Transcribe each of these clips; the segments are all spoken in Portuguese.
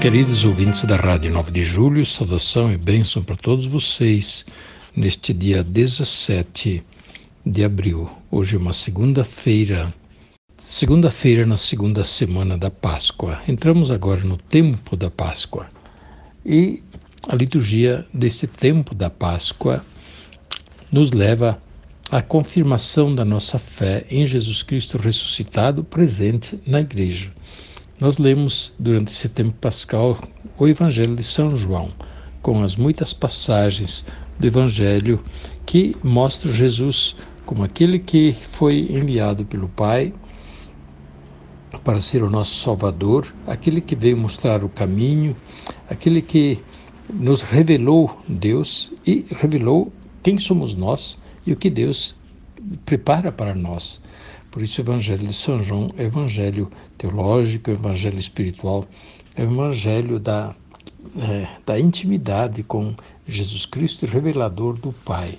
Queridos ouvintes da Rádio 9 de Julho, saudação e bênção para todos vocês neste dia 17 de abril. Hoje é uma segunda-feira, segunda-feira na segunda semana da Páscoa. Entramos agora no tempo da Páscoa e a liturgia desse tempo da Páscoa nos leva à confirmação da nossa fé em Jesus Cristo ressuscitado presente na Igreja. Nós lemos durante esse tempo pascal o Evangelho de São João, com as muitas passagens do Evangelho que mostram Jesus como aquele que foi enviado pelo Pai para ser o nosso Salvador, aquele que veio mostrar o caminho, aquele que nos revelou Deus e revelou quem somos nós e o que Deus prepara para nós. Por isso, o Evangelho de São João é evangelho teológico, evangelho espiritual, é evangelho da, é, da intimidade com Jesus Cristo, revelador do Pai.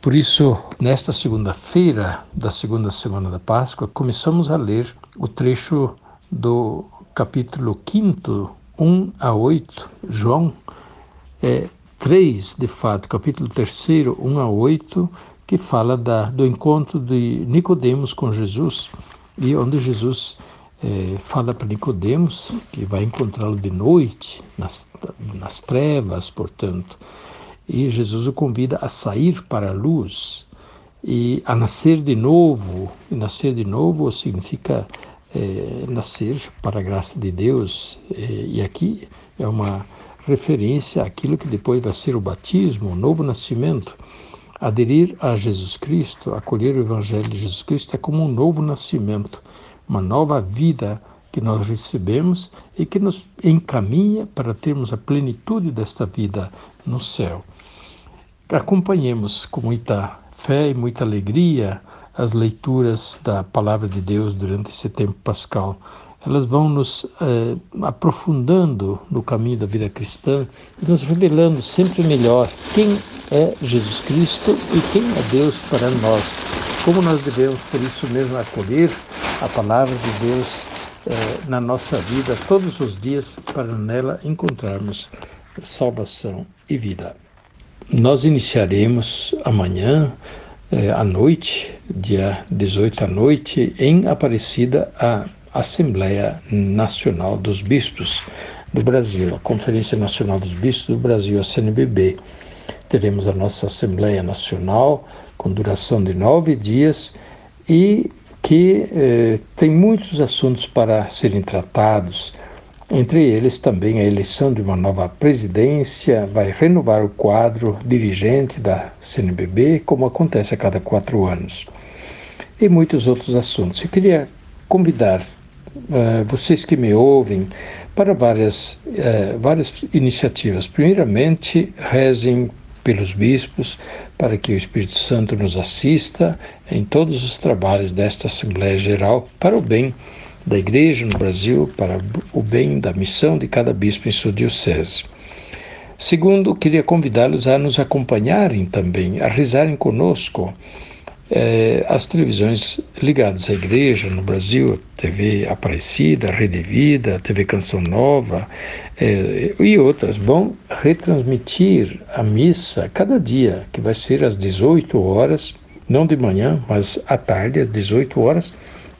Por isso, nesta segunda-feira da segunda semana da Páscoa, começamos a ler o trecho do capítulo 5, 1 a 8, João é, 3, de fato, capítulo 3, 1 a 8, que fala da, do encontro de Nicodemos com Jesus e onde Jesus é, fala para Nicodemos que vai encontrá-lo de noite nas, nas trevas, portanto, e Jesus o convida a sair para a luz e a nascer de novo. E nascer de novo significa é, nascer para a graça de Deus. É, e aqui é uma referência àquilo que depois vai ser o batismo, o novo nascimento. Aderir a Jesus Cristo, acolher o Evangelho de Jesus Cristo é como um novo nascimento, uma nova vida que nós recebemos e que nos encaminha para termos a plenitude desta vida no céu. Acompanhemos com muita fé e muita alegria as leituras da Palavra de Deus durante esse tempo pascal elas vão nos eh, aprofundando no caminho da vida cristã e nos revelando sempre melhor quem é Jesus Cristo e quem é Deus para nós. Como nós devemos, por isso mesmo, acolher a palavra de Deus eh, na nossa vida todos os dias para nela encontrarmos salvação e vida. Nós iniciaremos amanhã eh, à noite, dia 18 à noite, em Aparecida, a Assembleia Nacional dos Bispos do Brasil, a Conferência Nacional dos Bispos do Brasil, a CNBB. Teremos a nossa Assembleia Nacional com duração de nove dias e que eh, tem muitos assuntos para serem tratados, entre eles também a eleição de uma nova presidência, vai renovar o quadro dirigente da CNBB, como acontece a cada quatro anos, e muitos outros assuntos. Eu queria convidar uh, vocês que me ouvem para várias, uh, várias iniciativas. Primeiramente, rezem pelos bispos para que o Espírito Santo nos assista em todos os trabalhos desta Assembleia Geral para o bem da Igreja no Brasil, para o bem da missão de cada bispo em sua diocese. Segundo, queria convidá-los a nos acompanharem também, a rezarem conosco é, as televisões ligadas à igreja no Brasil, TV Aparecida, Rede Vida, TV Canção Nova é, e outras, vão retransmitir a missa cada dia, que vai ser às 18 horas, não de manhã, mas à tarde, às 18 horas,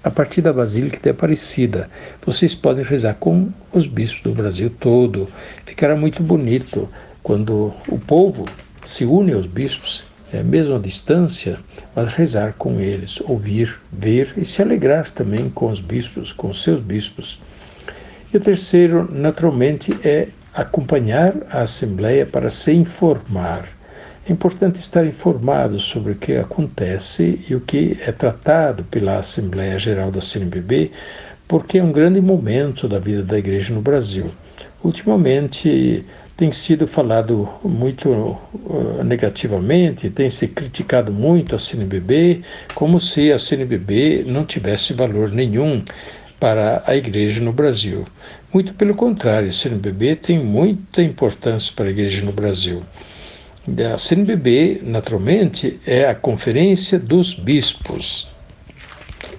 a partir da Basílica de Aparecida. Vocês podem rezar com os bispos do Brasil todo. Ficará muito bonito quando o povo se une aos bispos é, mesmo à distância, mas rezar com eles, ouvir, ver e se alegrar também com os bispos, com seus bispos. E o terceiro, naturalmente, é acompanhar a Assembleia para se informar. É importante estar informado sobre o que acontece e o que é tratado pela Assembleia Geral da CNBB, porque é um grande momento da vida da igreja no Brasil. Ultimamente tem sido falado muito uh, negativamente, tem se criticado muito a CNBB, como se a CNBB não tivesse valor nenhum para a igreja no Brasil. Muito pelo contrário, a CNBB tem muita importância para a igreja no Brasil. A CNBB, naturalmente, é a Conferência dos Bispos.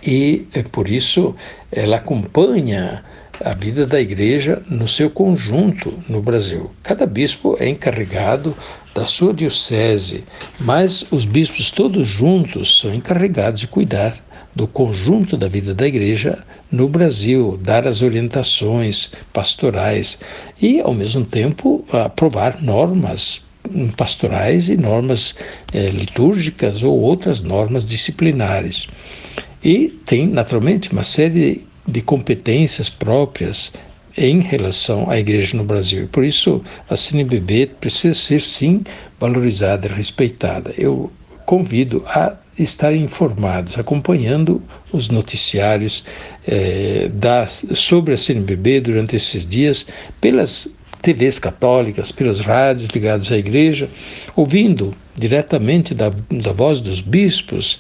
E é por isso ela acompanha a vida da igreja no seu conjunto no Brasil. Cada bispo é encarregado da sua diocese, mas os bispos todos juntos são encarregados de cuidar do conjunto da vida da igreja no Brasil, dar as orientações pastorais e, ao mesmo tempo, aprovar normas pastorais e normas eh, litúrgicas ou outras normas disciplinares. E tem, naturalmente, uma série de competências próprias em relação à igreja no Brasil. Por isso, a CNBB precisa ser, sim, valorizada e respeitada. Eu convido a estarem informados, acompanhando os noticiários eh, da, sobre a CNBB durante esses dias, pelas TVs católicas, pelas rádios ligados à igreja, ouvindo diretamente da, da voz dos bispos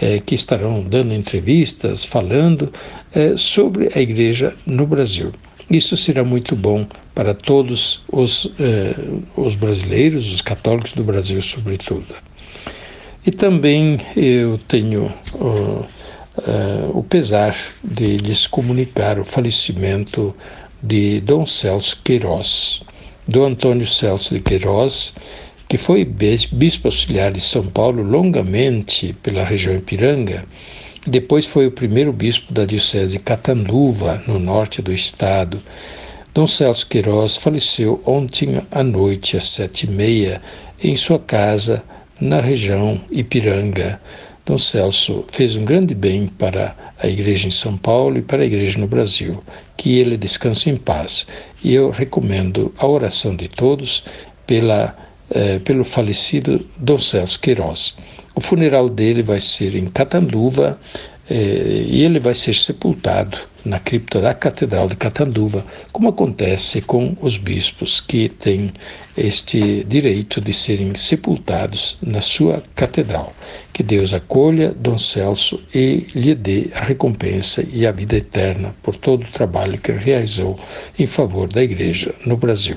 eh, que estarão dando entrevistas, falando eh, sobre a igreja no Brasil. Isso será muito bom para todos os, eh, os brasileiros, os católicos do Brasil, sobretudo. E também eu tenho uh, o pesar de lhes comunicar o falecimento de Dom Celso Queiroz. Dom Antônio Celso de Queiroz, que foi bispo auxiliar de São Paulo longamente pela região Ipiranga, depois foi o primeiro bispo da diocese de Catanduva, no norte do estado. Dom Celso Queiroz faleceu ontem à noite, às sete e meia, em sua casa na região Ipiranga. Dom Celso fez um grande bem para a igreja em São Paulo e para a igreja no Brasil. Que ele descanse em paz. E eu recomendo a oração de todos pela, eh, pelo falecido Dom Celso Queiroz. O funeral dele vai ser em Catanduva, eh, e ele vai ser sepultado na cripta da Catedral de Catanduva, como acontece com os bispos que têm este direito de serem sepultados na sua catedral. Que Deus acolha Dom Celso e lhe dê a recompensa e a vida eterna por todo o trabalho que realizou em favor da Igreja no Brasil.